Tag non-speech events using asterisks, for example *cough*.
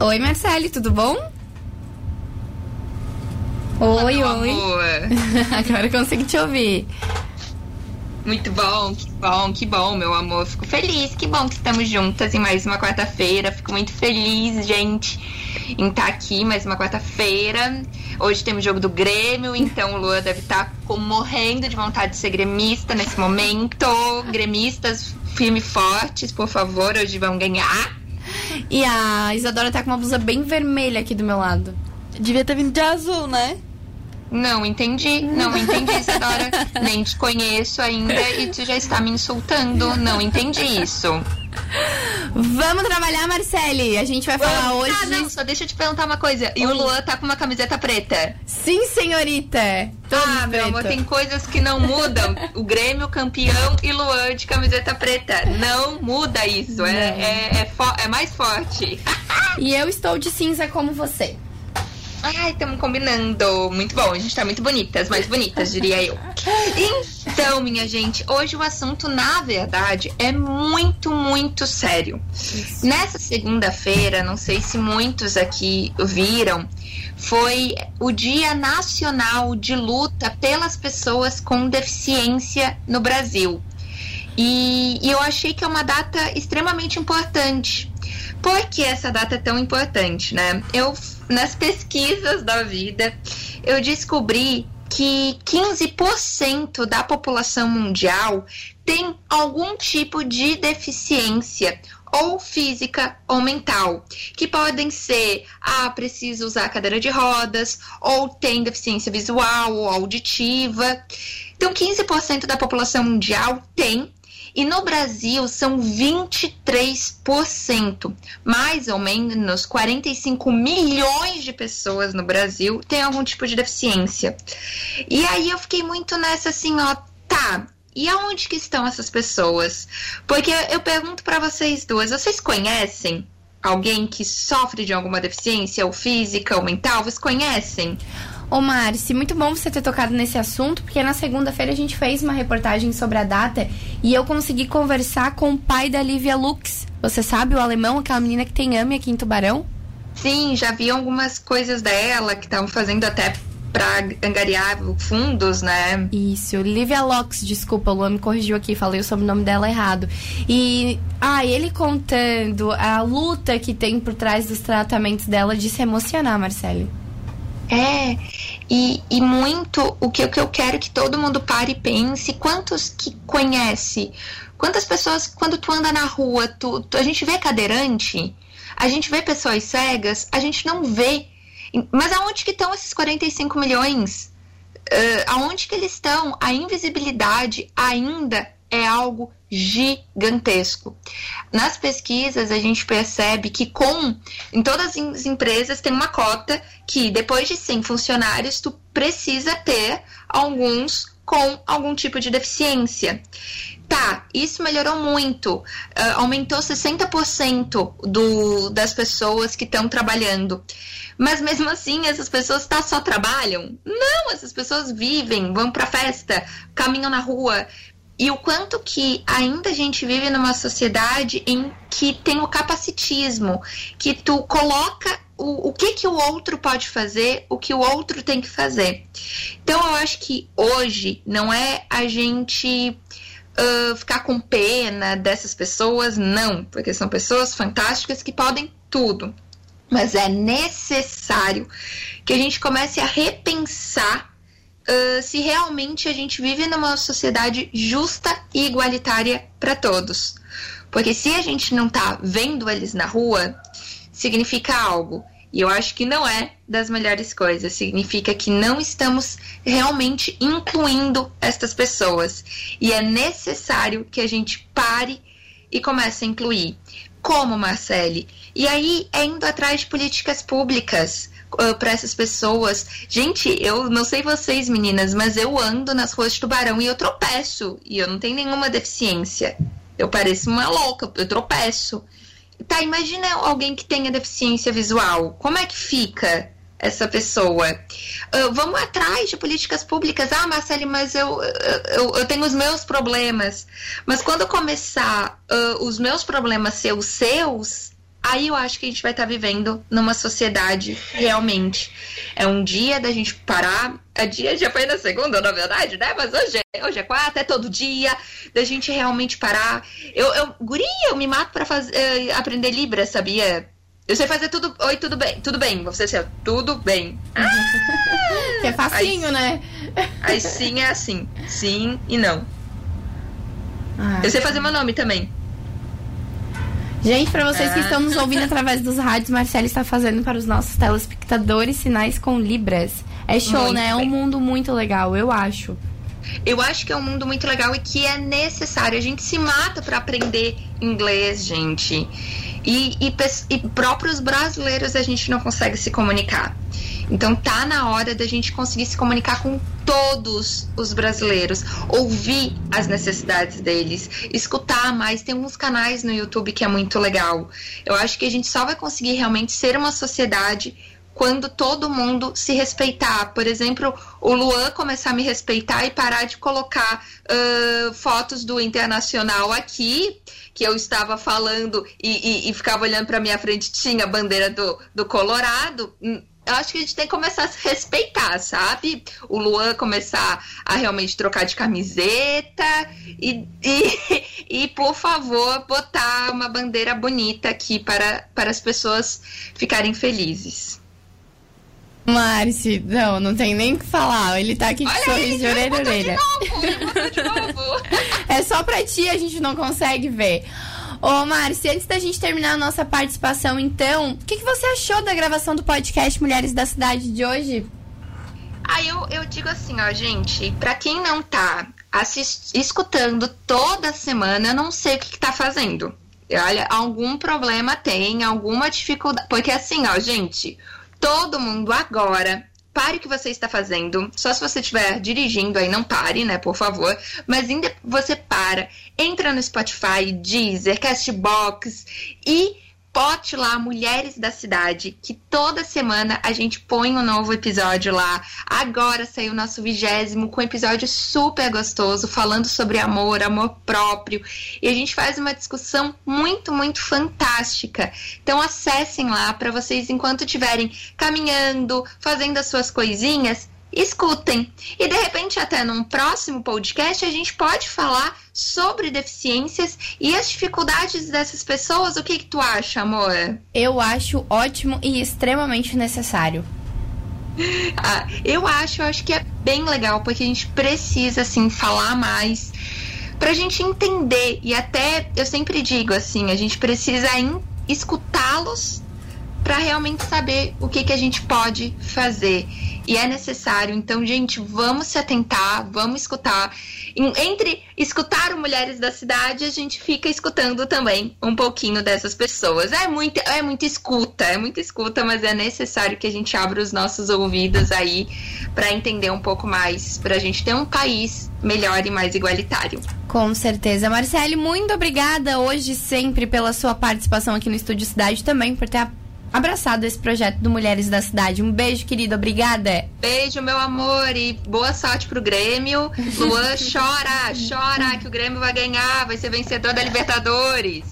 Oi, Marcele, tudo bom? Oi, Meu oi. *laughs* Agora eu consigo te ouvir. Muito bom, que bom, que bom, meu amor. Fico feliz, que bom que estamos juntas em mais uma quarta-feira. Fico muito feliz, gente, em estar aqui mais uma quarta-feira. Hoje temos jogo do Grêmio, então o Lua deve estar morrendo de vontade de ser gremista nesse momento. Gremistas, firme fortes, por favor, hoje vão ganhar. E a Isadora tá com uma blusa bem vermelha aqui do meu lado. Devia ter vindo de azul, né? Não entendi, não entendi, Isadora. *laughs* Nem te conheço ainda e tu já está me insultando. Não entendi isso. Vamos trabalhar, Marcele. A gente vai falar hoje. Ah, não, só deixa eu te perguntar uma coisa. E o Luan tá com uma camiseta preta. Sim, senhorita. Todos ah, meu amor, preto. tem coisas que não mudam. O Grêmio campeão e Luan de camiseta preta. Não muda isso. É, é, é, é mais forte. E eu estou de cinza como você. Ai, estamos combinando. Muito bom, a gente tá muito bonitas, mais bonitas, diria eu. Então, minha gente, hoje o assunto, na verdade, é muito, muito sério. Nessa segunda-feira, não sei se muitos aqui viram, foi o Dia Nacional de Luta pelas Pessoas com Deficiência no Brasil. E, e eu achei que é uma data extremamente importante. Por que essa data é tão importante, né? Eu, nas pesquisas da vida, eu descobri que 15% da população mundial tem algum tipo de deficiência ou física ou mental, que podem ser, ah, preciso usar cadeira de rodas, ou tem deficiência visual ou auditiva. Então, 15% da população mundial tem e no Brasil são 23%. Mais ou menos 45 milhões de pessoas no Brasil têm algum tipo de deficiência. E aí eu fiquei muito nessa assim, ó, tá. E aonde que estão essas pessoas? Porque eu pergunto para vocês duas, vocês conhecem alguém que sofre de alguma deficiência, ou física, ou mental? Vocês conhecem? Ô, Marci, muito bom você ter tocado nesse assunto, porque na segunda-feira a gente fez uma reportagem sobre a data e eu consegui conversar com o pai da Lívia Lux. Você sabe, o alemão, aquela menina que tem AME aqui em Tubarão? Sim, já vi algumas coisas dela que estavam fazendo até para angariar fundos, né? Isso, Lívia Lux, desculpa, o Luan me corrigiu aqui, falei o sobrenome dela errado. E, ah, ele contando a luta que tem por trás dos tratamentos dela de se emocionar, Marcele. É, e, e muito o que, o que eu quero que todo mundo pare e pense, quantos que conhece? Quantas pessoas, quando tu anda na rua, tu, tu- a gente vê cadeirante, a gente vê pessoas cegas, a gente não vê. Mas aonde que estão esses 45 milhões? Ah, aonde que eles estão? A invisibilidade ainda é algo gigantesco. Nas pesquisas a gente percebe que com em todas as empresas tem uma cota que depois de 100 funcionários tu precisa ter alguns com algum tipo de deficiência. Tá, isso melhorou muito. Ah, aumentou 60% do, das pessoas que estão trabalhando. Mas mesmo assim, essas pessoas tá, só trabalham? Não, essas pessoas vivem, vão pra festa, caminham na rua. E o quanto que ainda a gente vive numa sociedade em que tem o capacitismo, que tu coloca o, o que, que o outro pode fazer, o que o outro tem que fazer. Então eu acho que hoje não é a gente ah, ficar com pena dessas pessoas, não, porque são pessoas fantásticas que podem tudo. Mas é necessário que a gente comece a repensar ah, se realmente a gente vive numa sociedade justa e igualitária para todos. Porque se a gente não tá vendo eles na rua, significa algo. E eu acho que não é das melhores coisas. Significa que não estamos realmente incluindo estas pessoas. E é necessário que a gente pare e comece a incluir. Como, Marcele? E aí é indo atrás de políticas públicas para essas pessoas. Gente, eu não sei vocês, meninas, mas eu ando nas ruas de Tubarão e eu tropeço. E eu não tenho nenhuma deficiência. Eu pareço uma louca, eu tropeço. Tá, imagina alguém que tenha deficiência visual. Como é que fica essa pessoa? Ah, vamos atrás de políticas públicas. Ah, Marcele, mas eu, eu, eu tenho os meus problemas. Mas quando começar ah, os meus problemas ser os seus, aí eu acho que a gente vai estar tá vivendo numa sociedade realmente. É um dia da gente parar. É dia, já foi na segunda, na verdade, né? Mas hoje, é, hoje é quarta, é todo dia, da gente realmente parar. Eu, eu guria, eu me mato pra fazer, uh, aprender Libra, sabia? Eu sei fazer tudo. Oi, tudo bem? Tudo bem. Você sei, tudo bem. Ah! *laughs* que é facinho, aí, né? Aí sim é assim. Sim e não. Ah, eu sei fazer meu nome também. Gente, para vocês que estão nos ouvindo através dos rádios, Marcela está fazendo para os nossos telespectadores sinais com Libras. É show, muito né? É um mundo muito legal, eu acho. Eu acho que é um mundo muito legal e que é necessário. A gente se mata para aprender inglês, gente. E, e, e próprios brasileiros a gente não consegue se comunicar. Então tá na hora da gente conseguir se comunicar com todos os brasileiros, ouvir as necessidades deles, escutar mais. Tem uns canais no YouTube que é muito legal. Eu acho que a gente só vai conseguir realmente ser uma sociedade quando todo mundo se respeitar. Por exemplo, o Luan começar a me respeitar e parar de colocar uh, fotos do Internacional aqui que eu estava falando e, e, e ficava olhando para minha frente, tinha a bandeira do, do Colorado. Hum, eu acho que a gente tem que começar a se respeitar, sabe? O Luan começar a realmente trocar de camiseta e, e, *laughs* e, por favor, botar uma bandeira bonita aqui para, para as pessoas ficarem felizes. Marci, não, não tem nem o que falar. Ele tá aqui de sorriso de orelha a orelha. De novo, *laughs* é só pra ti, a gente não consegue ver. Ô, Márcia, antes da gente terminar a nossa participação, então, o que, que você achou da gravação do podcast Mulheres da Cidade de hoje? Ah, eu, eu digo assim, ó, gente, pra quem não tá assist... escutando toda semana, eu não sei o que, que tá fazendo. Olha, algum problema tem, alguma dificuldade. Porque assim, ó, gente, todo mundo agora pare o que você está fazendo. Só se você estiver dirigindo aí, não pare, né, por favor. Mas ainda você para, entra no Spotify, Deezer, Castbox e Pote lá, Mulheres da Cidade, que toda semana a gente põe um novo episódio lá. Agora saiu o nosso vigésimo com um episódio super gostoso, falando sobre amor, amor próprio. E a gente faz uma discussão muito, muito fantástica. Então acessem lá para vocês, enquanto estiverem caminhando, fazendo as suas coisinhas, escutem. E de repente, até num próximo podcast, a gente pode falar sobre deficiências e as dificuldades dessas pessoas. O que, que tu acha, amor? Eu acho ótimo e extremamente necessário. *laughs* Ah, eu acho, eu acho que é bem legal, porque a gente precisa, assim, falar mais pra gente entender. E até, eu sempre digo assim, a gente precisa escutá-los para realmente saber o que, que a gente pode fazer e é necessário. Então, gente, vamos se atentar, vamos escutar. Entre escutar o Mulheres da Cidade, a gente fica escutando também um pouquinho dessas pessoas. É muito, é muita escuta, é muita escuta, mas é necessário que a gente abra os nossos ouvidos aí para entender um pouco mais, para a gente ter um país melhor e mais igualitário. Com certeza. Marcele, muito obrigada hoje sempre pela sua participação aqui no Estúdio Cidade, também por ter abraçado esse projeto do Mulheres da Cidade. Um beijo, querida. Obrigada. Beijo, meu amor. E boa sorte pro Grêmio. Luan, *laughs* chora, chora que o Grêmio vai ganhar, vai ser vencedor da Libertadores.